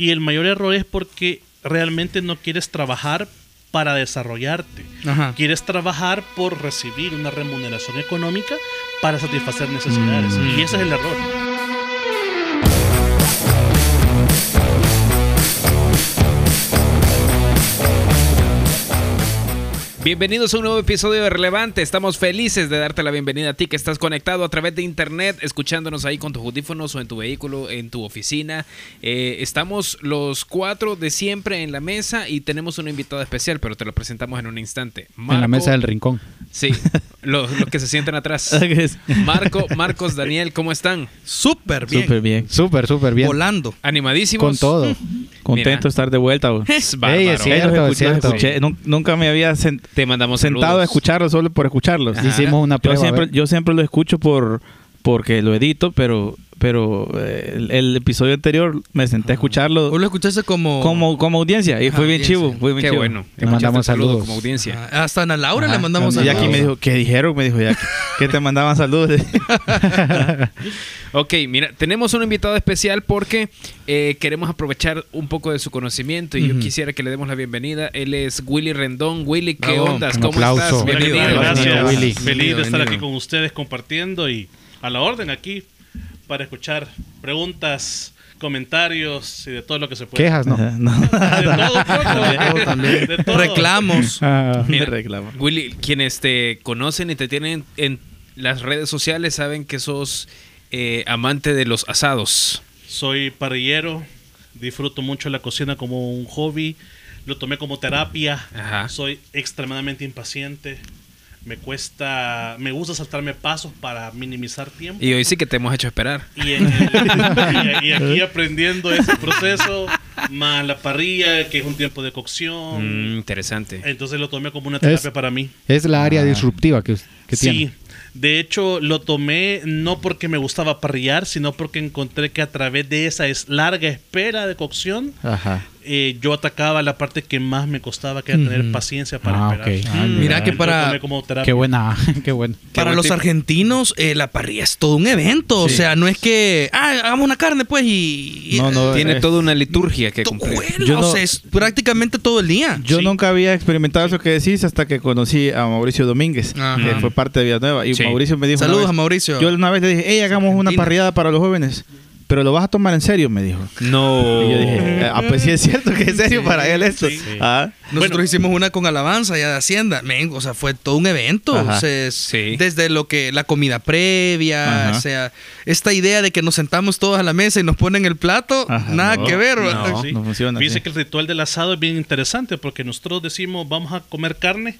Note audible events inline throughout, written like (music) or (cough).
Y el mayor error es porque realmente no quieres trabajar para desarrollarte. Ajá. Quieres trabajar por recibir una remuneración económica para satisfacer necesidades. Mm. Y ese es el error. Bienvenidos a un nuevo episodio de Relevante. Estamos felices de darte la bienvenida a ti que estás conectado a través de internet, escuchándonos ahí con tus audífonos o en tu vehículo, en tu oficina. Eh, estamos los cuatro de siempre en la mesa y tenemos un invitado especial, pero te lo presentamos en un instante. En la mesa del rincón. Sí, los, los que se sientan atrás. (laughs) Marco, Marcos, Daniel, ¿cómo están? Súper bien. Súper bien. Súper, súper bien. Volando. ¿Animadísimos? Con todo. Contento de estar de vuelta. güey. Es Ey, bárbaro. es cierto, es escuché- cierto. escuché. Nunca me había sen- Te mandamos sentado a escucharlos solo por escucharlos. Ajá. Hicimos una Yo prueba. siempre, a ver. yo siempre lo escucho por porque lo edito, pero pero eh, el, el episodio anterior me senté a escucharlo Vos lo escuchaste como... como, como audiencia y Ajá, fue bien audiencia. chivo. Fue bien Qué chivo. bueno. Te mandamos saludo saludos. como audiencia. Ah, Hasta Ana Laura Ajá. le mandamos saludos. aquí me dijo, ¿qué dijeron? Me dijo, ya que te mandaban saludos. (laughs) Ok, mira, tenemos un invitado especial porque eh, queremos aprovechar un poco de su conocimiento y yo Ujú. quisiera que le demos la bienvenida. Él es Willy Rendón. Willy, ¿qué Bravo. ondas? Un ¿Cómo aplauso. estás? Bienvenido, Bienvenido. Gracias, Willy. Feliz de estar aquí con ustedes compartiendo y a la orden aquí para escuchar preguntas, comentarios y de todo lo que se puede. Quejas, ¿no? No. (laughs) De todo, un poco. (laughs) Todo también. De todo. Reclamos. Ah, Mira, reclama. Willy, quienes te conocen y te tienen en las redes sociales saben que sos eh, amante de los asados. Soy parrillero, disfruto mucho la cocina como un hobby, lo tomé como terapia, Ajá. soy extremadamente impaciente, me cuesta, me gusta saltarme pasos para minimizar tiempo. Y hoy sí que te hemos hecho esperar. Y, en el- (laughs) y- y aquí aprendiendo ese proceso, más la parrilla, que es un tiempo de cocción. Mm, interesante. Entonces lo tomé como una terapia Es- para mí. es la área disruptiva que, que sí, tiene. de hecho lo tomé no porque me gustaba parrillar, sino porque encontré que a través de esa es larga espera de cocción, Ajá. Eh, yo atacaba la parte que más me costaba, que era tener paciencia para Ah, esperar. ok. Ah, Mira mira. que para- como. Qué buena, (laughs) qué bueno. Para los argentinos, eh, la parrilla es todo un evento. O sea, no es que, ah, hagamos una carne, pues, y... y- No, no, Tiene eh, toda una liturgia que cumplir. bueno, Yo o no- sea, es prácticamente todo el día. Yo Sí. nunca había experimentado eso que decís hasta que conocí a Mauricio Domínguez, Ajá. que fue parte de Villanueva. Y Sí. Mauricio me dijo. Saludos vez- a Mauricio. Yo una vez le dije, hey, hagamos una parrillada para los jóvenes. Pero lo vas a tomar en serio, me dijo. No. Y yo dije, ah, pues sí es cierto que es serio para él esto. Sí. Ah, Nosotros Bueno. hicimos una con alabanza ya de Hacienda. Men, o sea, fue todo un evento. O sea, Sí. Desde lo que la comida previa, Ajá. o sea, esta idea de que nos sentamos todos a la mesa y nos ponen el plato, Ajá, nada no, que ver. no. no funciona Fíjense que el ritual del asado es bien interesante porque nosotros decimos vamos a comer carne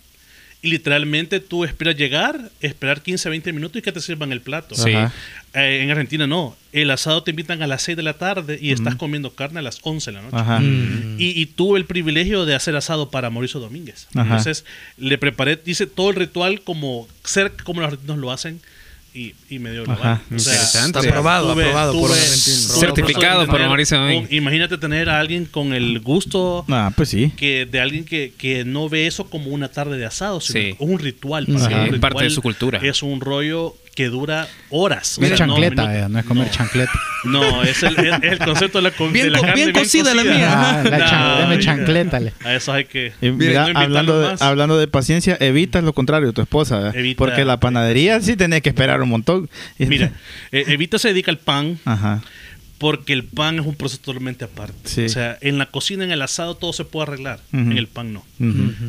y literalmente tú esperas llegar, esperar 15, 20 minutos y que te sirvan el plato. Sí. Eh, en Argentina no. El asado te invitan a las 6 de la tarde y estás comiendo carne a las 11 de la noche. Ajá. Mm. Y, y tuve el privilegio de hacer asado para Mauricio Domínguez. Ajá. Entonces le preparé, hice todo el ritual como cerca como los argentinos lo hacen y, y me dio el Ajá. lugar. Interesante. Está aprobado, aprobado por tuve Certificado por Mauricio Imagínate tener a alguien con el gusto Ah, pues sí. que de alguien que, que no ve eso como una tarde de asado, sino Sí. un ritual. Él. Sí, Un parte de ritual su cultura. Es un rollo que dura horas. o sea, no chancleta, eh, no es comer No. chancleta. (laughs) No, es el, es- es el concepto de la, co- Bien de la co- carne bien cocida la mía. Ah, la No, chancleta. le. A eso hay que. Y mira, no invitarlo hablando, de, hablando de paciencia, evitas lo contrario, tu esposa. Porque la panadería sí tenés que esperar un montón. Y- Mira, (laughs) eh, Evita se dedica al pan Ajá. Porque el pan es un proceso totalmente aparte. Sí. O sea, en la cocina, en el asado, todo se puede arreglar. En el pan no.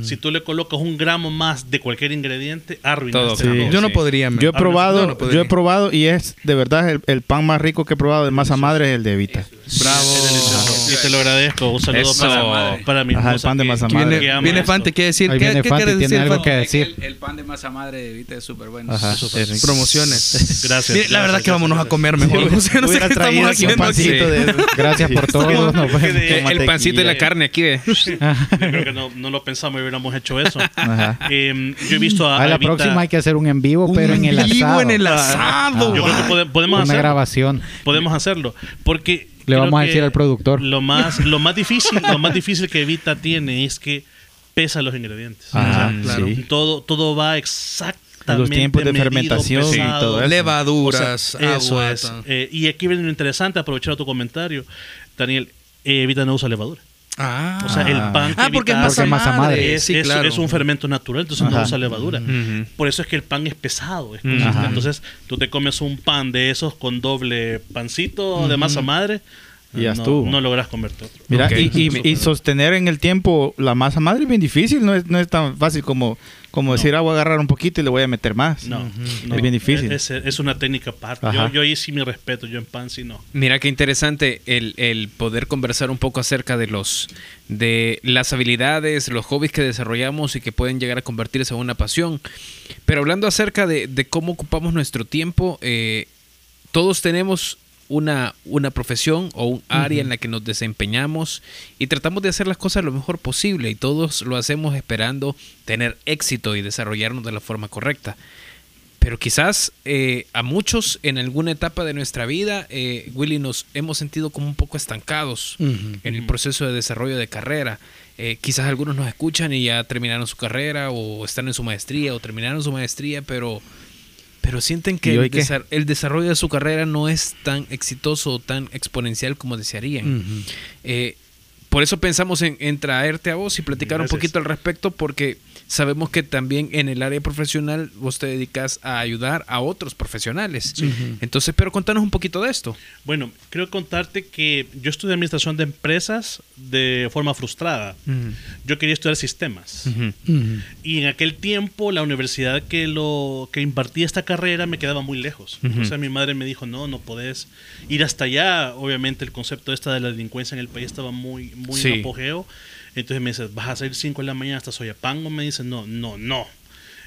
Si tú le colocas un gramo más de cualquier ingrediente, arruinas sabor. Yo no Sí. podría. man. Yo he probado, yo no podría. yo he probado y es de verdad el, el pan más rico que he probado de masa madre es el de Evita. Bravo. Es. Y te lo agradezco. Un saludo Eso. para, para mi Ajá, el pan de masa que- madre. Viene, que viene esto. Fante, ¿qué decir? Ahí ¿Qué, viene qué Fante, quieres tiene decir, algo que decir. El, el pan de masa madre de Vita es súper bueno. Promociones. Gracias. La verdad gracias, que vámonos gracias. a comer mejor. O sea, no sé qué traído estamos haciendo de. Gracias por todo. el pancito y la carne aquí. (laughs) Yo creo que no, no lo pensamos y hubiéramos hecho eso. Ajá. Eh, yo he visto a, A la Evita- próxima hay que hacer un en vivo, pero en el vivo asado. en el asado. Yo creo que pode- podemos Una hacerlo. grabación. Podemos hacerlo. Porque Le vamos a decir al productor. Lo más, lo más difícil, lo más difícil que Evita tiene es que pesa los ingredientes. Ajá, O sea, claro. Todo, todo va exactamente. Los tiempos de medido, fermentación y pesado. todo eso. Levaduras, O sea, eso agua, es. Eh, y aquí viene lo interesante, aprovechar tu comentario, Daniel. eh, Evita no usa levadura. Ah. O sea, el pan que Ah, porque es masa madre. madre. es, Sí, es- claro. es un fermento natural, entonces no Ajá. usa levadura. Por eso es que el pan es pesado. es. Entonces, tú te comes un pan de esos con doble pancito de masa madre. Y ya no, estuvo. no logras comerte otro. Mira, Ok. y, y- y sostener en el tiempo la masa madre es bien difícil, no es, no es tan fácil como, como decir, ah, voy a agarrar un poquito y le voy a meter más. No, no. Es bien difícil. Es, es una técnica aparte. Yo, yo ahí sí mi respeto, yo en pan sí no. Mira qué interesante el, el poder conversar un poco acerca de los de las habilidades, los hobbies que desarrollamos y que pueden llegar a convertirse en una pasión. Pero hablando acerca de, de cómo ocupamos nuestro tiempo, eh, todos tenemos una, una profesión o un área en la que nos desempeñamos y tratamos de hacer las cosas lo mejor posible y todos lo hacemos esperando tener éxito y desarrollarnos de la forma correcta. Pero quizás eh, a muchos en alguna etapa de nuestra vida, eh, Willy, nos hemos sentido como un poco estancados en el proceso de desarrollo de carrera. Eh, quizás algunos nos escuchan y ya terminaron su carrera o están en su maestría o terminaron su maestría, pero, pero sienten que ¿Y hoy el, desa- el desarrollo de su carrera no es tan exitoso o tan exponencial como desearían. Eh, por eso pensamos en, en traerte a vos y platicar Gracias. un poquito al respecto, porque sabemos que también en el área profesional vos te dedicas a ayudar a otros profesionales. Entonces, pero contanos un poquito de esto. Bueno, quiero contarte que yo estudié administración de empresas de forma frustrada. Yo quería estudiar sistemas. Y en aquel tiempo la universidad que lo que impartía esta carrera me quedaba muy lejos. O sea, mi madre me dijo, no, no podés ir hasta allá. Obviamente el concepto esta de la delincuencia en el país estaba muy, muy Sí. en apogeo. Entonces me dice, vas a salir 5 de la mañana hasta Soyapango. Me dice, no, no, no.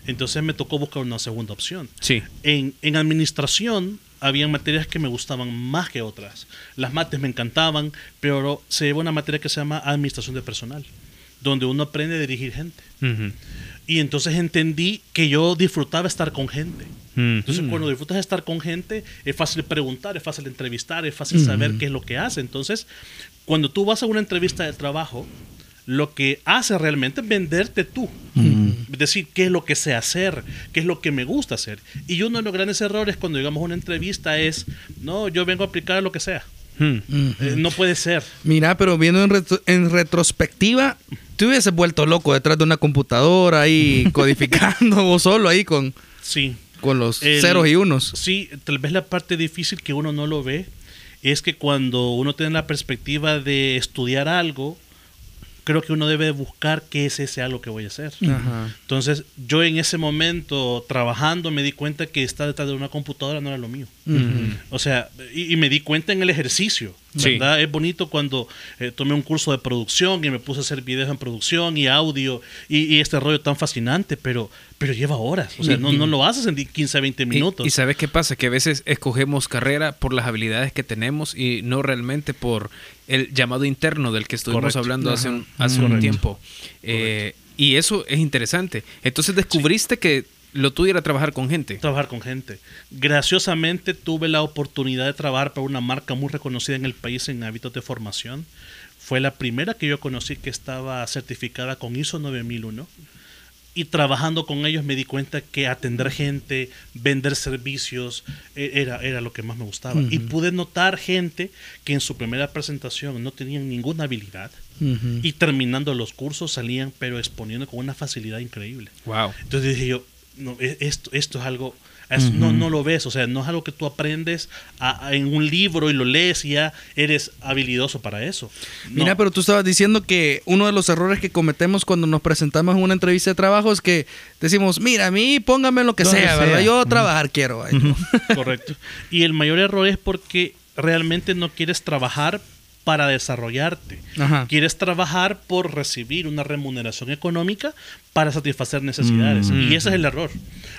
Entonces me tocó buscar una segunda opción. Sí. En, en administración habían materias que me gustaban más que otras. Las mates me encantaban, pero se lleva una materia que se llama administración de personal, donde uno aprende a dirigir gente. Y entonces entendí que yo disfrutaba estar con gente. Entonces, cuando disfrutas de estar con gente, es fácil preguntar, es fácil entrevistar, es fácil saber qué es lo que hace. Entonces, cuando tú vas a una entrevista de trabajo, lo que hace realmente es venderte tú. Es decir, qué es lo que sé hacer, qué es lo que me gusta hacer. Y uno de los grandes errores cuando llegamos a una entrevista es, no, yo vengo a aplicar lo que sea. Eh, no puede ser. Mira, pero viendo en, retro- en retrospectiva, te hubieses vuelto loco detrás de una computadora ahí (laughs) codificando vos solo ahí con, Sí. con los El- ceros y unos. Sí, tal vez la parte difícil que uno no lo ve es que cuando uno tiene la perspectiva de estudiar algo, creo que uno debe buscar qué es ese algo que voy a hacer. Ajá. Entonces, yo en ese momento, trabajando, me di cuenta que estar detrás de una computadora no era lo mío. O sea, y, y me di cuenta en el ejercicio. Sí. ¿verdad? Es bonito cuando eh, tomé un curso de producción y me puse a hacer videos en producción y audio y, y este rollo tan fascinante, pero, pero lleva horas. O sea, Y- no, no lo haces en 15 a 20 Y- minutos. Y, sabes qué pasa? Que a veces escogemos carrera por las habilidades que tenemos y no realmente por el llamado interno del que estuvimos Correcto. hablando hace un, hace un tiempo. Eh, y eso es interesante. Entonces descubriste que lo tuyo era trabajar con gente. trabajar con gente. Graciosamente tuve la oportunidad de trabajar para una marca muy reconocida en el país en hábitos de formación. Fue la primera que yo conocí que estaba certificada con ISO 9001. Y trabajando con ellos me di cuenta que atender gente, vender servicios, eh, era, era lo que más me gustaba. Y pude notar gente que en su primera presentación no tenían ninguna habilidad. Y terminando los cursos salían, pero exponiendo con una facilidad increíble. Wow. Entonces dije yo, no, e- esto, esto es algo, es- no, no lo ves, o sea, no es algo que tú aprendes a- a- en un libro y lo lees y ya eres habilidoso para eso. No. Mira, pero tú estabas diciendo que uno de los errores que cometemos cuando nos presentamos en una entrevista de trabajo es que decimos, mira, a mí póngame lo que sea, sea. ¿verdad? Yo trabajar quiero. ¿no? (laughs) Correcto. Y el mayor error es porque realmente no quieres trabajar para desarrollarte. Ajá. Quieres trabajar por recibir una remuneración económica para satisfacer necesidades. Mm. Y ese es el error.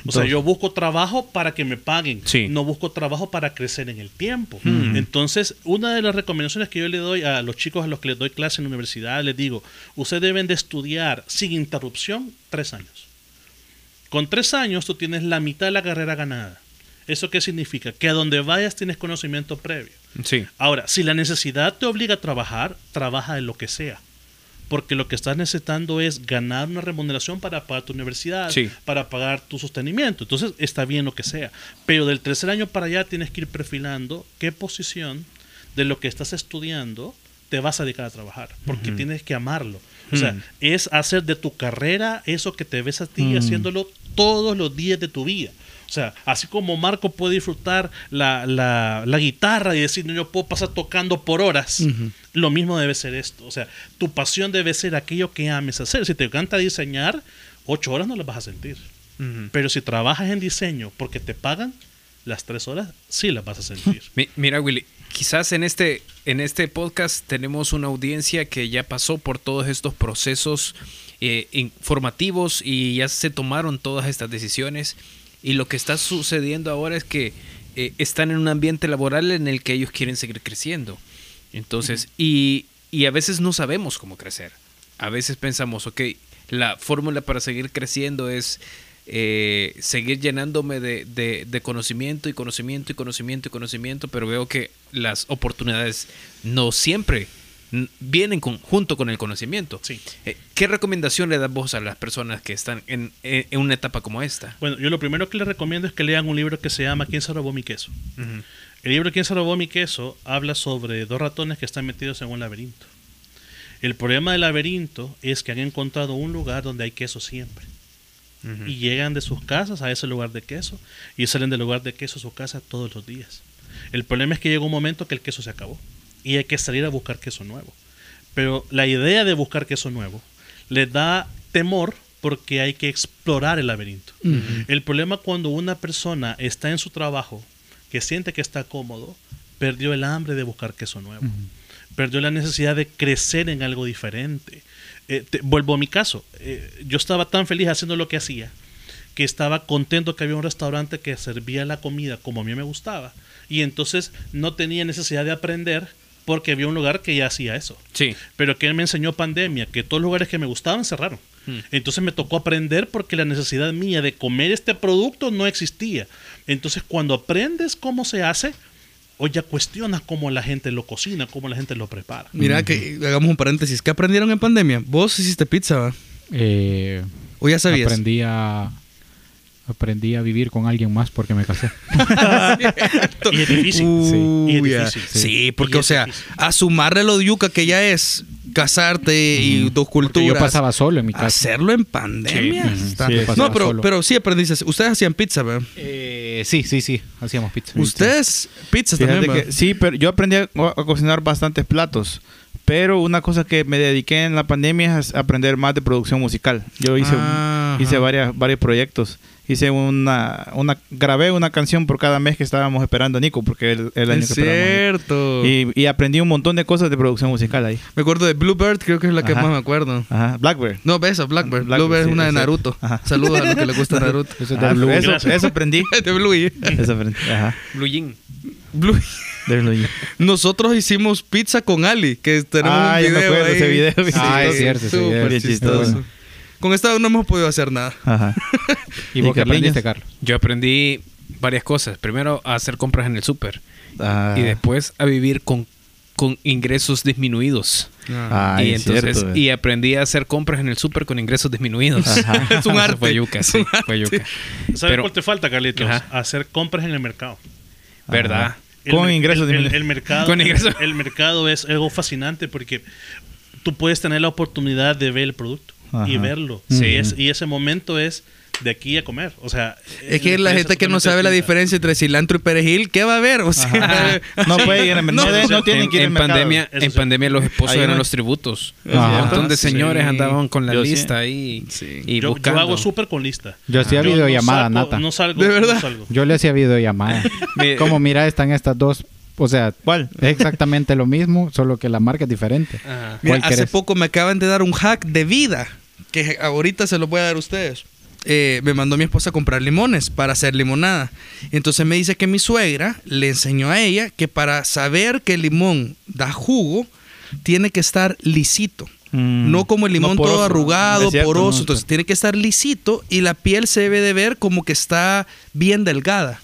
O sea, yo busco trabajo para que me paguen. Sí. No busco trabajo para crecer en el tiempo. Mm. Entonces, una de las recomendaciones que yo le doy a los chicos a los que les doy clase en la universidad, les digo, ustedes deben de estudiar sin interrupción tres años. Con tres años tú tienes la mitad de la carrera ganada. ¿Eso qué significa? Que a donde vayas tienes conocimiento previo. Sí. Ahora, si la necesidad te obliga a trabajar, trabaja en lo que sea. Porque lo que estás necesitando es ganar una remuneración para pagar tu universidad, Sí. para pagar tu sostenimiento. Entonces, está bien lo que sea. Pero del tercer año para allá tienes que ir perfilando qué posición de lo que estás estudiando te vas a dedicar a trabajar, porque tienes que amarlo. O sea, es hacer de tu carrera eso que te ves a ti haciéndolo todos los días de tu vida. O sea, así como Marco puede disfrutar la, la- la guitarra y decir, no, yo puedo pasar tocando por horas, lo mismo debe ser esto. O sea, tu pasión debe ser aquello que ames hacer. Si te encanta diseñar, ocho horas no las vas a sentir. Pero si trabajas en diseño porque te pagan, las tres horas sí las vas a sentir. (laughs) Mi- Mira, Willy, quizás en este, en este podcast tenemos una audiencia que ya pasó por todos estos procesos eh, informativos y ya se tomaron todas estas decisiones. Y lo que está sucediendo ahora es que eh, están en un ambiente laboral en el que ellos quieren seguir creciendo. Entonces, y, y a veces no sabemos cómo crecer. A veces pensamos, ok, la fórmula para seguir creciendo es eh, seguir llenándome de, de- de conocimiento y conocimiento y conocimiento y conocimiento, pero veo que las oportunidades no siempre vienen con- junto con el conocimiento. Sí. Eh, ¿Qué recomendación le das vos a las personas que están en, una etapa como esta? Bueno, yo lo primero que les recomiendo es que lean un libro que se llama ¿Quién se robó mi queso? El libro ¿Quién se robó mi queso? habla sobre dos ratones que están metidos en un laberinto. El problema del laberinto es que han encontrado un lugar donde hay queso siempre. Y llegan de sus casas a ese lugar de queso y salen del lugar de queso a su casa todos los días. El problema es que llega un momento que el queso se acabó y hay que salir a buscar queso nuevo. Pero la idea de buscar queso nuevo les da temor porque hay que explorar el laberinto. El problema cuando una persona está en su trabajo, que siente que está cómodo, perdió el hambre de buscar queso nuevo. Perdió la necesidad de crecer en algo diferente. Eh, te- vuelvo a mi caso. Eh, yo estaba tan feliz haciendo lo que hacía que estaba contento que había un restaurante que servía la comida como a mí me gustaba. Y entonces no tenía necesidad de aprender porque había un lugar que ya hacía eso. Sí. Pero que él me enseñó pandemia, que todos los lugares que me gustaban cerraron. Hmm. Entonces me tocó aprender porque la necesidad mía de comer este producto no existía. Entonces cuando aprendes cómo se hace, o ya cuestionas cómo la gente lo cocina, cómo la gente lo prepara. Mira, que hagamos un paréntesis. ¿Qué aprendieron en pandemia? Vos hiciste pizza, ¿va? Eh, ¿O ya sabías? aprendí a aprendí a vivir con alguien más porque me casé. (laughs) Y es difícil. Uy, Y es ya. difícil. Sí, Y porque, o sea, difícil. a sumarle lo de yuca que ya es casarte y dos Porque culturas. yo pasaba solo en mi casa. Hacerlo en pandemia. Sí, está- sí, no, pero, solo. pero sí aprendiste. Ustedes hacían pizza, ¿verdad? Eh, sí, sí, sí, hacíamos pizza. Ustedes pizza Fíjate también, sí, pero yo aprendí a, a cocinar bastantes platos. Pero una cosa que me dediqué en la pandemia es aprender más de producción musical. Yo hice, Ah, hice varias, varios proyectos. Hice una, una, grabé una canción por cada mes que estábamos esperando a Nico, porque el, el año Es que cierto. Y, y aprendí un montón de cosas de producción musical ahí. Me acuerdo de Bluebird, creo que es la que Ajá. más me acuerdo. Ajá, Blackbird. No, esa, Blackbird. Blackbird, Bluebird es una de sí. Naruto. Ajá. (laughs) Saludos a los que les gusta (laughs) Naruto. Eso es de Ah, Blue. eso, eso aprendí. (laughs) de Bluey. eso aprendí. Ajá. Blue Jean. Blue- De. Nosotros hicimos pizza con Ali, que tenemos Ah, un ya me video acuerdo ahí. ese video. Ah, es cierto, ese súper video. Chistoso. chistoso. Con esta no hemos podido hacer nada. Ajá. (laughs) ¿Y vos qué aprendiste, Carlos? Yo aprendí varias cosas. Primero a hacer compras en el súper Ah. y después a vivir con, con ingresos disminuidos. Ah, y es entonces cierto. y aprendí a hacer compras en el súper con ingresos disminuidos. Ajá. (laughs) Es un arte. Fue yuca, sí, fue yuca. ¿Sabes Pero- cuál te falta, Carlitos? Ajá. Hacer compras en el mercado. ¿Verdad? Con ingresos el, el- el mercado, Con el, mercado es algo fascinante porque tú puedes tener la oportunidad de ver el producto y verlo. Sí. Y, es- y ese momento es de aquí a comer. O sea, Es que la gente que no sabe la diferencia entre cilantro y perejil, ¿qué va a ver? O sea, (laughs) No puede ir al mercado. No, no tienen en, que ir en pandemia, en sí. pandemia los esposos eran los tributos. Ajá. Un montón de Sí. señores andaban con la Yo sí. lista ahí Sí. y Yo, yo hago súper con lista. Yo hacía Yo videollamada, no nata. No salgo. ¿De verdad? no salgo. Yo le hacía videollamada. (laughs) Como mira, están estas dos. O sea, ¿Cuál? es exactamente lo mismo, solo que la marca es diferente. Ajá. Mira, ¿Cuál hace querés? poco me acaban de dar un hack de vida que ahorita se lo voy a dar a ustedes. Eh, me mandó mi esposa a comprar limones para hacer limonada. Entonces me dice que mi suegra le enseñó a ella que para saber que el limón da jugo, tiene que estar lisito. Mm. No como el limón No todo arrugado, cierto, poroso. no. Entonces tiene que estar lisito y la piel se debe de ver como que está bien delgada.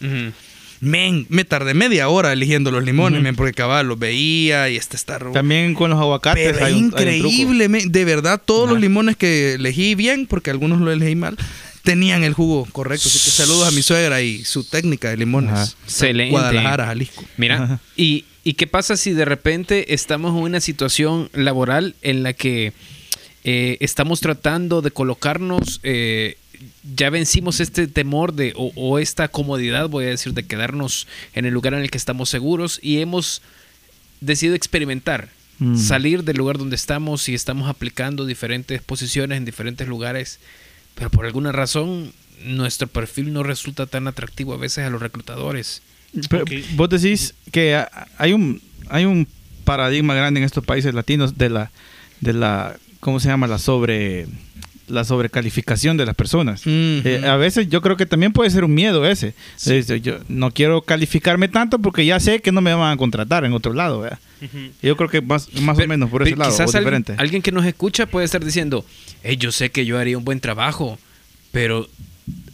Men, me tardé media hora eligiendo los limones, men, porque cabal los veía y este está arrugado. También con los aguacates Pero hay un- hay un truco. increíble, men. de verdad, todos los limones que elegí bien, porque algunos los elegí mal, tenían el jugo correcto. Así que saludos a mi suegra y su técnica de limones. Ajá. Excelente. Guadalajara, Jalisco. Mira, y ¿Y qué pasa si de repente estamos en una situación laboral en la que eh, estamos tratando de colocarnos, eh, ya vencimos este temor de, o, o esta comodidad, voy a decir, de quedarnos en el lugar en el que estamos seguros y hemos decidido experimentar, Mm. salir del lugar donde estamos y estamos aplicando diferentes posiciones en diferentes lugares, pero por alguna razón nuestro perfil no resulta tan atractivo a veces a los reclutadores. Pero. Vos decís que ha- hay un hay un paradigma grande en estos países latinos de la de la ¿cómo se llama? la sobre la sobrecalificación de las personas. Eh, a veces yo creo que también puede ser un miedo ese. Yo no quiero calificarme tanto porque ya sé que no me van a contratar en otro lado. ¿verdad? Ujú. Yo creo que más, más o menos por ese lado, Quizás diferente. alguien que nos escucha puede estar diciendo, "Hey, yo sé que yo haría un buen trabajo, pero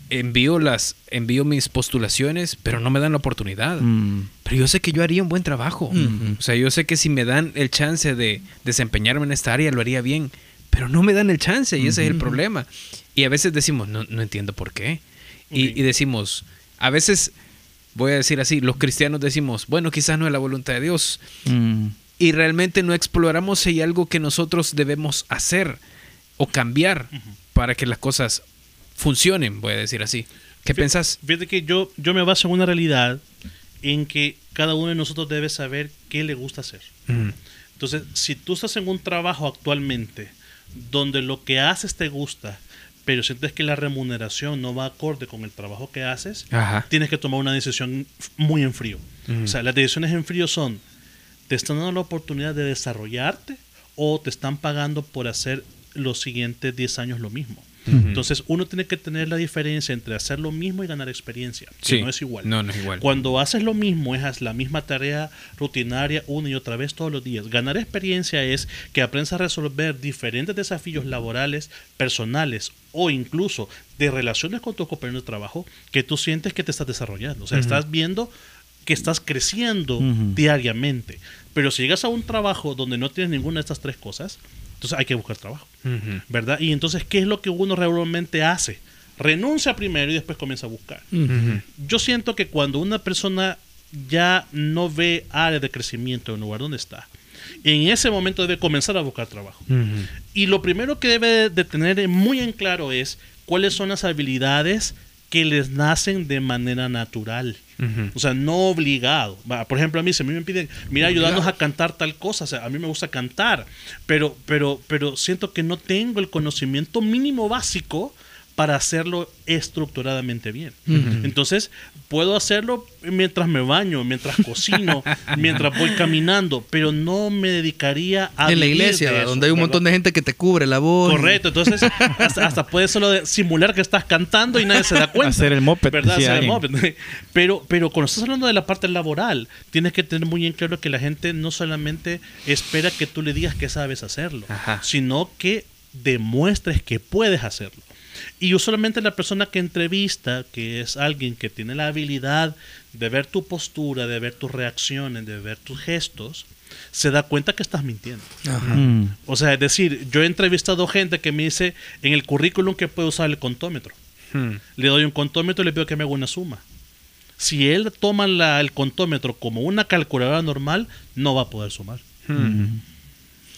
envío las envío mis postulaciones, pero no me dan la oportunidad. Mm. Pero yo sé que yo haría un buen trabajo. O sea, yo sé que si me dan el chance de desempeñarme en esta área, lo haría bien. Pero no me dan el chance y ese es el problema. Y a veces decimos, no, no entiendo por qué. Y, decimos, a veces, voy a decir así, los cristianos decimos, bueno, quizás no es la voluntad de Dios. Mm. Y realmente no exploramos si hay algo que nosotros debemos hacer o cambiar para que las cosas funcionen, voy a decir así. ¿Qué Fí- pensás? Fíjate que yo, yo me baso en una realidad en que cada uno de nosotros debe saber qué le gusta hacer. Entonces, si tú estás en un trabajo actualmente donde lo que haces te gusta, pero sientes que la remuneración no va acorde con el trabajo que haces, Ajá. tienes que tomar una decisión muy en frío. O sea, las decisiones en frío son, ¿te están dando la oportunidad de desarrollarte o te están pagando por hacer los siguientes 10 años lo mismo? Entonces, uno tiene que tener la diferencia entre hacer lo mismo y ganar experiencia, que Sí. no es igual. No, no es igual. Cuando haces lo mismo, es la misma tarea rutinaria una y otra vez todos los días. Ganar experiencia es que aprendas a resolver diferentes desafíos laborales, personales o incluso de relaciones con tus compañeros de trabajo que tú sientes que te estás desarrollando. O sea, estás viendo que estás creciendo diariamente. Pero si llegas a un trabajo donde no tienes ninguna de estas tres cosas, entonces hay que buscar trabajo. ¿Verdad? Y entonces, ¿qué es lo que uno regularmente hace? Renuncia primero y después comienza a buscar. Yo siento que cuando una persona ya no ve áreas de crecimiento en el lugar donde está, en ese momento debe comenzar a buscar trabajo. Y lo primero que debe de tener muy en claro es cuáles son las habilidades que les nacen de manera natural. O sea, no obligado. Por ejemplo, a mí, si a mí me piden, mira, ayudarnos a cantar tal cosa, o sea, a mí me gusta cantar, pero, pero, pero siento que no tengo el conocimiento mínimo básico para hacerlo estructuradamente bien. Entonces, puedo hacerlo mientras me baño, mientras cocino, (laughs) mientras voy caminando, pero no me dedicaría a en la iglesia, eso, donde hay un ¿verdad? montón de gente que te cubre la voz. Correcto, entonces hasta, hasta puedes solo simular que estás cantando y nadie se da (laughs) cuenta. Hacer el moped, ¿Verdad? decía Hacer el alguien. moped. (laughs) Pero, pero cuando estás hablando de la parte laboral, tienes que tener muy en claro que la gente no solamente espera que tú le digas que sabes hacerlo, Ajá. sino que demuestres que puedes hacerlo. Y usualmente la persona que entrevista, que es alguien que tiene la habilidad de ver tu postura, de ver tus reacciones, de ver tus gestos, se da cuenta que estás mintiendo. Ajá. Mm. O sea, es decir, yo he entrevistado gente que me dice en el currículum que puede usar el contómetro. Hmm. Le doy un contómetro y le pido que me haga una suma. Si él toma la- el contómetro como una calculadora normal, no va a poder sumar. Hmm.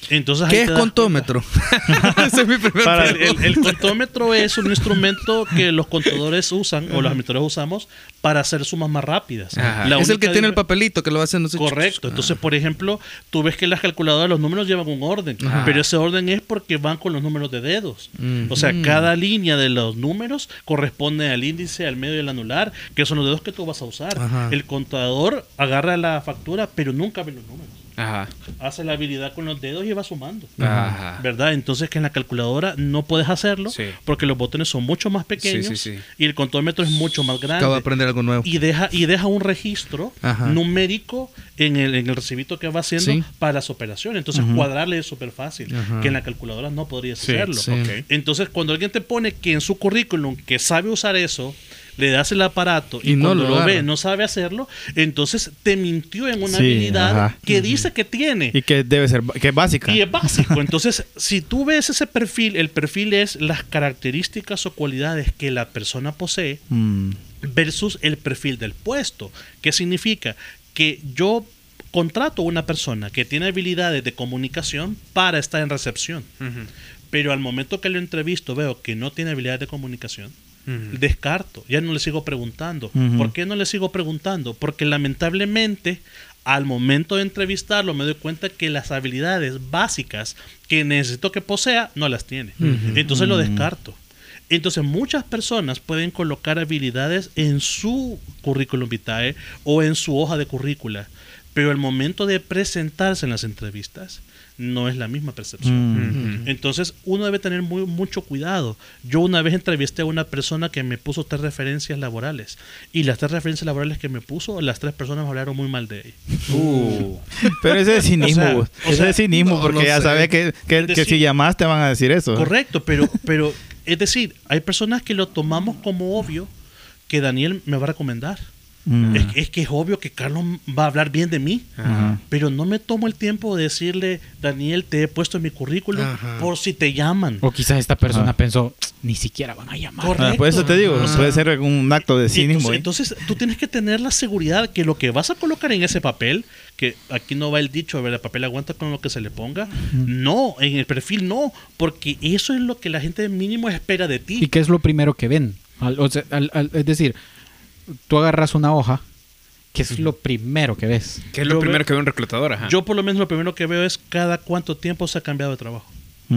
Entonces, ¿Qué es contómetro? (laughs) Esa es mi primera Para el, pregunta. el- el contómetro es un instrumento que los contadores usan o los administradores usamos para hacer sumas más rápidas. Es el que tiene el papelito que lo hacen no sé, Correcto. Entonces, por ejemplo, tú ves que las calculadoras, los números llevan un orden, Ajá. pero ese orden es porque van con los números de dedos. Mm. O sea, cada línea de los números corresponde al índice, al medio y al anular, que son los dedos que tú vas a usar. El contador agarra la factura, pero nunca ve los números. Ajá. Hace la habilidad con los dedos y va sumando. Ajá. ¿Verdad? Entonces que en la calculadora no puedes hacerlo Sí. porque los botones son mucho más pequeños Sí, sí, sí. y el contómetro es mucho más grande. Acabo de aprender algo nuevo. Y deja, y deja un registro Ajá. numérico en el, en el recibito que va haciendo Sí. para las operaciones. Entonces, cuadrarle es súper fácil, que en la calculadora no podrías hacerlo. Entonces, cuando alguien te pone que en su currículum que sabe usar eso, le das el aparato y, Y no cuando lo lo, ve no sabe hacerlo, entonces te mintió en una Sí, habilidad ajá. que dice que tiene. Y que debe ser, que es básica. Y es básico. Entonces, si tú ves ese perfil, el perfil es las características o cualidades que la persona posee Mm. versus el perfil del puesto. ¿Qué significa? Que yo contrato a una persona que tiene habilidades de comunicación para estar en recepción. Pero al momento que lo entrevisto veo que no tiene habilidades de comunicación, Descarto, ya no le sigo preguntando. ¿Por qué no le sigo preguntando? Porque lamentablemente al momento de entrevistarlo me doy cuenta que las habilidades básicas que necesito que posea no las tiene. Entonces lo descarto. Entonces muchas personas pueden colocar habilidades en su currículum vitae o en su hoja de currícula, pero al momento de presentarse en las entrevistas no es la misma percepción. Ujú. Entonces uno debe tener muy, mucho cuidado. Yo una vez entrevisté a una persona que me puso tres referencias laborales y las tres referencias laborales que me puso, las tres personas me hablaron muy mal de ella. Uh. (laughs) Pero ese es cinismo, O sea, vos. o ese sea, es cinismo no, porque no ya sé. sabes que, que, si llamas te van a decir eso. Correcto, pero, (laughs) pero es decir, hay personas que lo tomamos como obvio que Daniel me va a recomendar. Mm. Es, es que es obvio que Carlos va a hablar bien de mí. Ajá. Pero no me tomo el tiempo de decirle, Daniel, te he puesto en mi currículum Ajá. por si te llaman. O quizás esta persona Ajá. pensó, ni siquiera van a llamar. Correcto. Ah, por eso te digo, Ajá. puede ser un acto de cinismo. Entonces, ¿eh? entonces, tú tienes que tener la seguridad que lo que vas a colocar en ese papel, que aquí no va el dicho, a ver, el papel aguanta con lo que se le ponga. No, en el perfil no, porque eso es lo que la gente mínimo espera de ti. ¿Y qué es lo primero que ven? Al- o sea, al- al- es decir, tú agarras una hoja, ¿qué es lo primero que ves? ¿Qué es lo Yo primero veo- que ve un reclutador? Ajá. Yo por lo menos lo primero que veo es cada cuánto tiempo se ha cambiado de trabajo. Mm.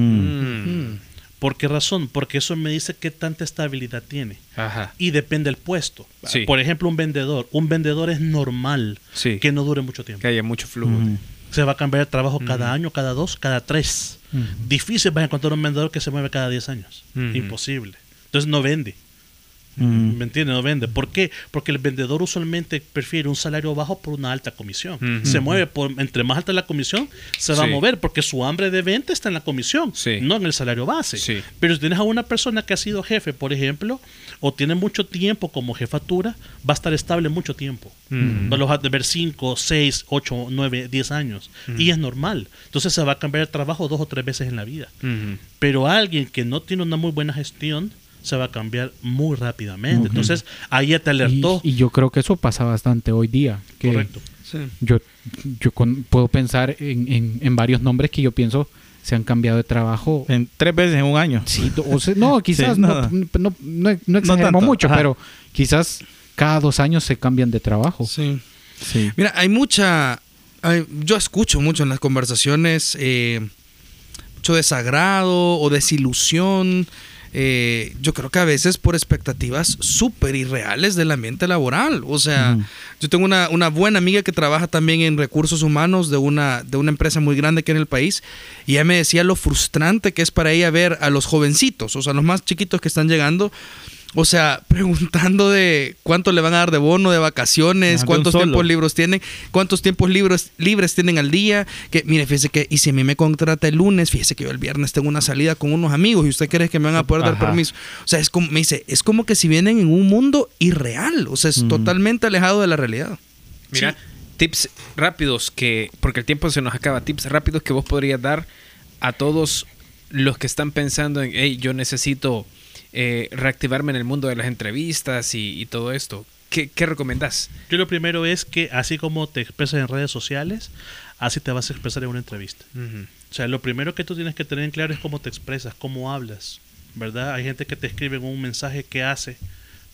Mm. ¿Por qué razón? Porque eso me dice qué tanta estabilidad tiene. Ajá. Y depende del puesto. Sí. Por ejemplo, un vendedor. Un vendedor es normal Sí. que no dure mucho tiempo. Que haya mucho flujo. Mm. Se va a cambiar de trabajo cada año, cada dos, cada tres. Difícil vas a encontrar un vendedor que se mueve cada 10 años. Imposible. Entonces no vende. Mm. ¿Me entiendes? No vende. ¿Por qué? Porque el vendedor usualmente prefiere un salario bajo por una alta comisión. Se mueve por entre más alta la comisión, se va a mover porque su hambre de venta está en la comisión, Sí. no en el salario base. Sí. Pero si tienes a una persona que ha sido jefe, por ejemplo, o tiene mucho tiempo como jefatura, va a estar estable mucho tiempo. Ujú. Va a de ver 5, 6, 8, 9, 10 años. Y es normal. Entonces se va a cambiar el trabajo dos o tres veces en la vida. Pero alguien que no tiene una muy buena gestión se va a cambiar muy rápidamente. Entonces ahí ya te Y, alertó. y yo creo que eso pasa bastante hoy día. Que Correcto. Yo, yo con- puedo pensar en, en- en varios nombres que yo pienso se han cambiado de trabajo. En tres veces en un año. Sí, o sea, no, (laughs) quizás Sí, no, no. no, no, no mucho, ajá. pero quizás cada dos años se cambian de trabajo. Sí. Sí. Mira, hay mucha. hay- yo escucho mucho en las conversaciones eh, mucho desagrado o desilusión. Eh, yo creo que a veces por expectativas súper irreales del ambiente laboral. O sea, yo tengo una, una buena amiga que trabaja también en recursos humanos de una, de una empresa muy grande aquí en el país. Y ella me decía lo frustrante que es para ella ver a los jovencitos, o sea, los más chiquitos que están llegando. O sea, (laughs) preguntando de cuánto le van a dar de bono, de vacaciones, Ah, cuántos tiempos libres tienen, cuántos tiempos libres, libres tienen al día. Que, mire, fíjese que, y si a mí me contrata el lunes, fíjese que yo el viernes tengo una salida con unos amigos y usted cree que me van a poder dar permiso. O sea, es como, me dice, es como que si vienen en un mundo irreal, o sea, es Mm. totalmente alejado de la realidad. Mira, tips rápidos que, porque el tiempo se nos acaba, tips rápidos que vos podrías dar a todos los que están pensando en, hey, yo necesito eh, reactivarme en el mundo de las entrevistas y, y todo esto. ¿Qué, qué recomendás? Yo lo primero es que así como te expresas en redes sociales, así te vas a expresar en una entrevista. O sea, lo primero que tú tienes que tener en claro es cómo te expresas, cómo hablas, ¿verdad? Hay gente que te escribe un mensaje que hace,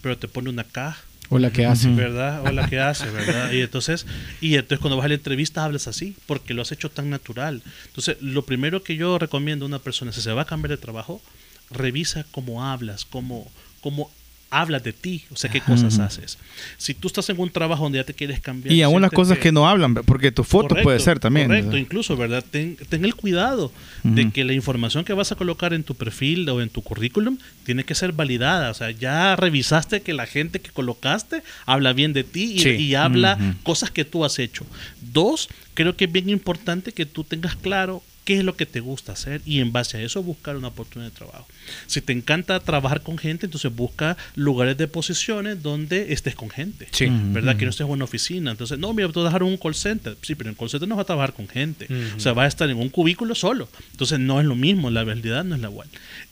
pero te pone una K, O la que hace. ¿verdad? O la que (laughs) hace, ¿verdad? Y entonces, y entonces cuando vas a la entrevista hablas así, porque lo has hecho tan natural. Entonces, lo primero que yo recomiendo a una persona, si se va a cambiar de trabajo, revisa cómo hablas, cómo, cómo hablas de ti, o sea, qué cosas haces. Si tú estás en un trabajo donde ya te quieres cambiar... Y aún las cosas que no hablan, porque tu foto Correcto, puede ser también. Correcto, ¿verdad? incluso, ¿verdad? Ten, ten el cuidado de que la información que vas a colocar en tu perfil o en tu currículum tiene que ser validada. O sea, ya revisaste que la gente que colocaste habla bien de ti y, Sí. y habla cosas que tú has hecho. Dos, creo que es bien importante que tú tengas claro qué es lo que te gusta hacer y en base a eso buscar una oportunidad de trabajo. Si te encanta trabajar con gente, entonces busca lugares de posiciones donde estés con gente. Sí. ¿verdad? Que no estés en una oficina. Entonces, no, mira, tú vas a trabajar en un call center. Sí, pero en call center no vas a trabajar con gente. O sea, vas a estar en un cubículo solo. Entonces, no es lo mismo, la realidad no es la igual.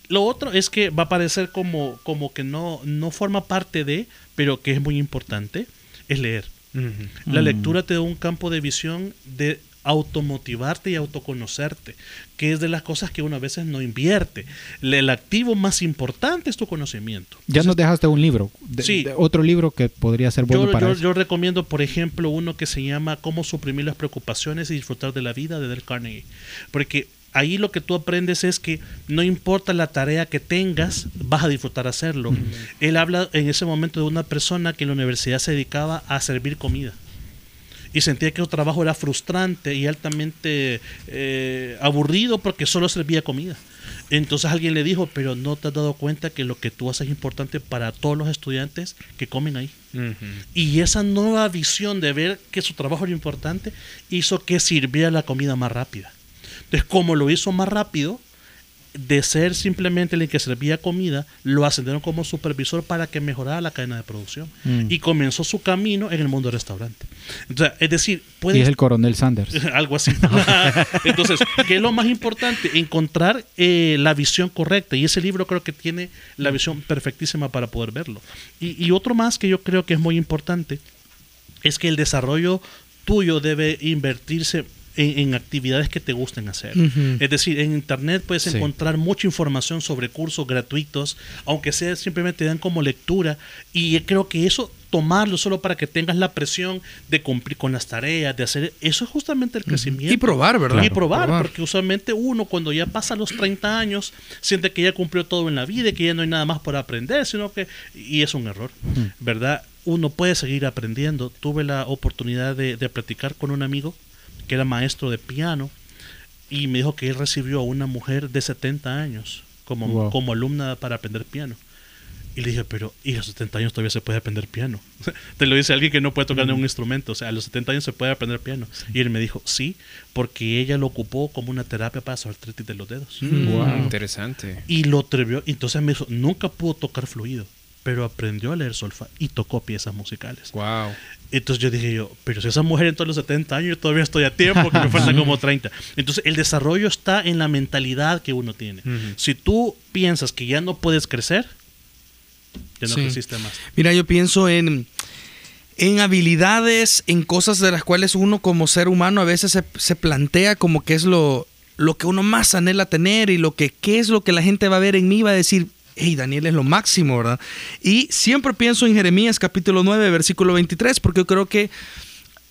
Lo otro es que va a parecer como, como que no, no forma parte de, pero que es muy importante, es leer. La lectura te da un campo de visión de automotivarte y autoconocerte, que es de las cosas que uno a veces no invierte. El activo más importante es tu conocimiento. Ya nos dejaste un libro. de- Sí. de otro libro que podría ser bueno Yo, para yo- eso. yo recomiendo, por ejemplo, uno que se llama Cómo suprimir las preocupaciones y disfrutar de la vida de Dale Carnegie. Porque ahí lo que tú aprendes es que no importa la tarea que tengas, vas a disfrutar hacerlo. Él habla en ese momento de una persona que en la universidad se dedicaba a servir comida. Y sentía que su trabajo era frustrante y altamente eh, aburrido porque solo servía comida. Entonces alguien le dijo, pero no te has dado cuenta que lo que tú haces es importante para todos los estudiantes que comen ahí. Y esa nueva visión de ver que su trabajo era importante hizo que sirviera la comida más rápida. Entonces, como lo hizo más rápido, de ser simplemente el que servía comida, lo ascendieron como supervisor para que mejorara la cadena de producción. Mm. Y comenzó su camino en el mundo del restaurante. Entonces, es decir, puede Y es el coronel Sanders. (laughs) algo así. (laughs) Entonces, ¿qué es lo más importante? Encontrar eh, la visión correcta. Y ese libro creo que tiene la visión perfectísima para poder verlo. Y, y otro más que yo creo que es muy importante es que el desarrollo tuyo debe invertirse en, en actividades que te gusten hacer. Es decir, en internet puedes Sí. encontrar mucha información sobre cursos gratuitos, aunque sea simplemente te dan como lectura. Y creo que eso, tomarlo solo para que tengas la presión de cumplir con las tareas, de hacer, eso es justamente el crecimiento. Y probar, ¿verdad? Y probar, porque usualmente uno cuando ya pasa los 30 años siente que ya cumplió todo en la vida y que ya no hay nada más por aprender, sino que, y es un error, ¿verdad? Uno puede seguir aprendiendo. Tuve la oportunidad de, de platicar con un amigo que era maestro de piano y me dijo que él recibió a una mujer de 70 años como, Wow. como alumna para aprender piano. Y le dije, pero y a los 70 años todavía se puede aprender piano. (laughs) Te lo dice alguien que no puede tocar ningún instrumento. O sea, a los 70 años se puede aprender piano. Y él me dijo, sí, porque ella lo ocupó como una terapia para su artritis de los dedos. Wow, interesante. Y lo atrevió. Entonces me dijo, nunca pudo tocar fluido, pero aprendió a leer solfa y tocó piezas musicales. Wow. Entonces yo dije yo, pero si esa mujer entró a los 70 años, yo todavía estoy a tiempo, que me faltan (laughs) como 30. Entonces el desarrollo está en la mentalidad que uno tiene. Si tú piensas que ya no puedes crecer, ya no Sí. creciste más. Mira, yo pienso en, en habilidades, en cosas de las cuales uno como ser humano a veces se, se plantea como que es lo, lo que uno más anhela tener y lo que qué es lo que la gente va a ver en mí, va a decir, hey, Daniel es lo máximo, ¿verdad? Y siempre pienso en Jeremías capítulo 9, versículo 23, porque yo creo que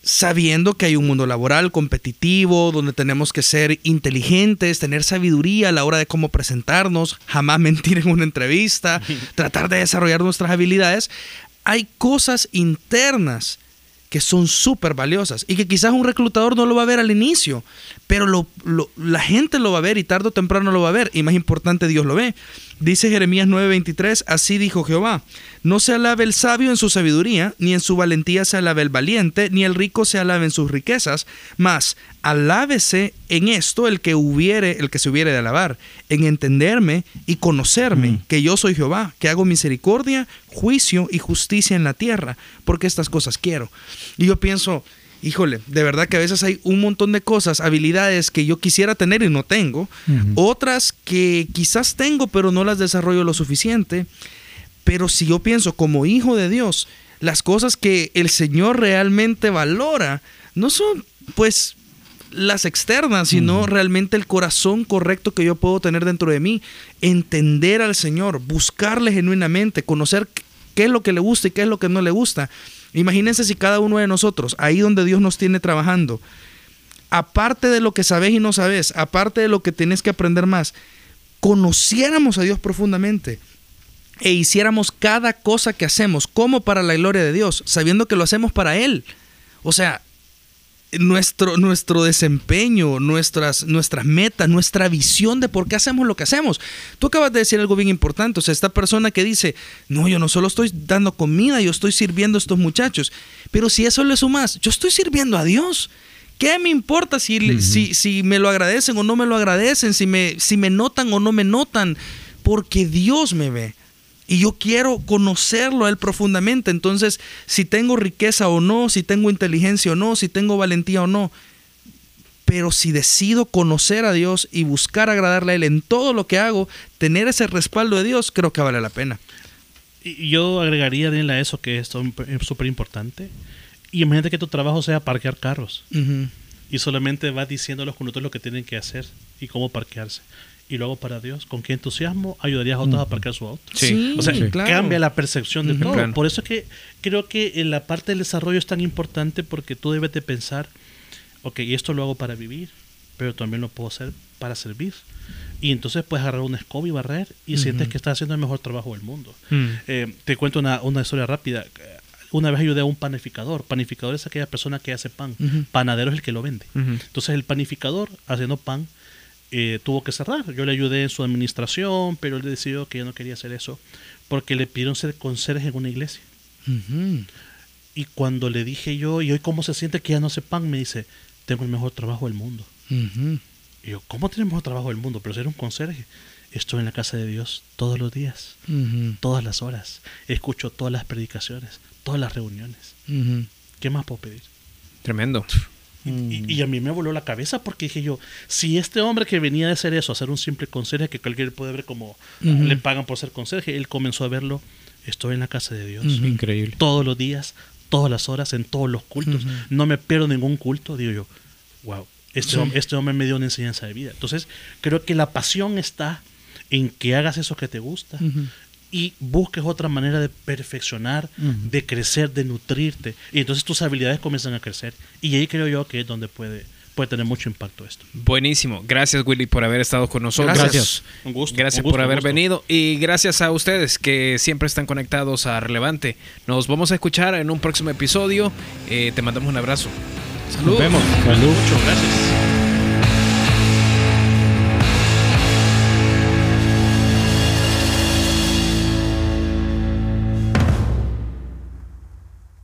sabiendo que hay un mundo laboral competitivo, donde tenemos que ser inteligentes, tener sabiduría a la hora de cómo presentarnos, jamás (laughs) mentir en una entrevista, (laughs) tratar de desarrollar nuestras habilidades, hay cosas internas que son súper valiosas y que quizás un reclutador no lo va a ver al inicio, pero lo- lo- la gente lo va a ver y tarde o temprano lo va a ver y más importante Dios lo ve. Dice Jeremías 9:23, así dijo Jehová, no se alabe el sabio en su sabiduría, ni en su valentía se alabe el valiente, ni el rico se alabe en sus riquezas, mas alábese en esto el que hubiere, el que se hubiere de alabar, en entenderme y conocerme, que yo soy Jehová, que hago misericordia, juicio y justicia en la tierra, porque estas cosas quiero. Y yo pienso, híjole, de verdad que a veces hay un montón de cosas, habilidades que yo quisiera tener y no tengo, otras que quizás tengo pero no las desarrollo lo suficiente, pero si yo pienso como hijo de Dios, las cosas que el Señor realmente valora no son pues las externas, sino realmente el corazón correcto que yo puedo tener dentro de mí, entender al Señor, buscarle genuinamente, conocer qué es lo que le gusta y qué es lo que no le gusta. Imagínense si cada uno de nosotros, ahí donde Dios nos tiene trabajando, aparte de lo que sabes y no sabes, aparte de lo que tienes que aprender más, conociéramos a Dios profundamente e hiciéramos cada cosa que hacemos como para la gloria de Dios, sabiendo que lo hacemos para Él. O sea, nuestro, nuestro desempeño, nuestras, nuestras metas, nuestra visión de por qué hacemos lo que hacemos. Tú acabas de decir algo bien importante, o sea, esta persona que dice, no, yo no solo estoy dando comida, yo estoy sirviendo a estos muchachos, pero si eso le sumas, yo estoy sirviendo a Dios. ¿Qué me importa si, si, si me lo agradecen o no me lo agradecen, si me, si me notan o no me notan? Porque Dios me ve. Y yo quiero conocerlo a Él profundamente. Entonces, si tengo riqueza o no, si tengo inteligencia o no, si tengo valentía o no. Pero si decido conocer a Dios y buscar agradarle a Él en todo lo que hago, tener ese respaldo de Dios, creo que vale la pena. Y yo agregaría Daniel, a eso que es súper importante. Y imagínate que tu trabajo sea parquear carros y solamente vas diciendo a los conductores lo que tienen que hacer y cómo parquearse. Y luego para Dios, ¿con qué entusiasmo ayudarías a otros a parquear su auto? Sí. O sea, Sí, claro. cambia la percepción de Ujú. todo. Claro. Por eso es que creo que en la parte del desarrollo es tan importante porque tú debes de pensar, ok, esto lo hago para vivir, pero también lo puedo hacer para servir. Y entonces puedes agarrar una escoba y barrer y sientes que estás haciendo el mejor trabajo del mundo. Mm. Eh, te cuento una, una historia rápida. Una vez ayudé a un panificador. Panificador es aquella persona que hace pan. Panadero es el que lo vende. Entonces el panificador haciendo pan eh, tuvo que cerrar. Yo le ayudé en su administración, pero él decidió que ya no quería hacer eso porque le pidieron ser conserje en una iglesia. Y cuando le dije yo, ¿y hoy cómo se siente que ya no hace pan? Me dice, tengo el mejor trabajo del mundo. Y yo, ¿cómo tiene el mejor trabajo del mundo? Pero ser un conserje. Estoy en la casa de Dios todos los días, todas las horas. Escucho todas las predicaciones, todas las reuniones. ¿Qué más puedo pedir? Tremendo. Y, y- y a mí me voló la cabeza porque dije yo, si este hombre que venía de hacer eso, a ser un simple conserje, que cualquiera puede ver como ah, le pagan por ser conserje, él comenzó a verlo, estoy en la casa de Dios. Increíble. todos los días, todas las horas, en todos los cultos. No me pierdo ningún culto, digo yo, wow, este, Sí. este hombre me dio una enseñanza de vida. Entonces, creo que la pasión está en que hagas eso que te gusta. Y busques otra manera de perfeccionar, de crecer, de nutrirte. Y entonces tus habilidades comienzan a crecer. Y ahí creo yo que es donde puede, puede tener mucho impacto esto. Buenísimo. Gracias, Willy, por haber estado con nosotros. Gracias. Un gusto. Gracias un gusto, por haber venido y gracias a ustedes que siempre están conectados a Relevante. Nos vamos a escuchar en un próximo episodio. Eh, te mandamos un abrazo. Nos vemos. Salud. Muchas gracias.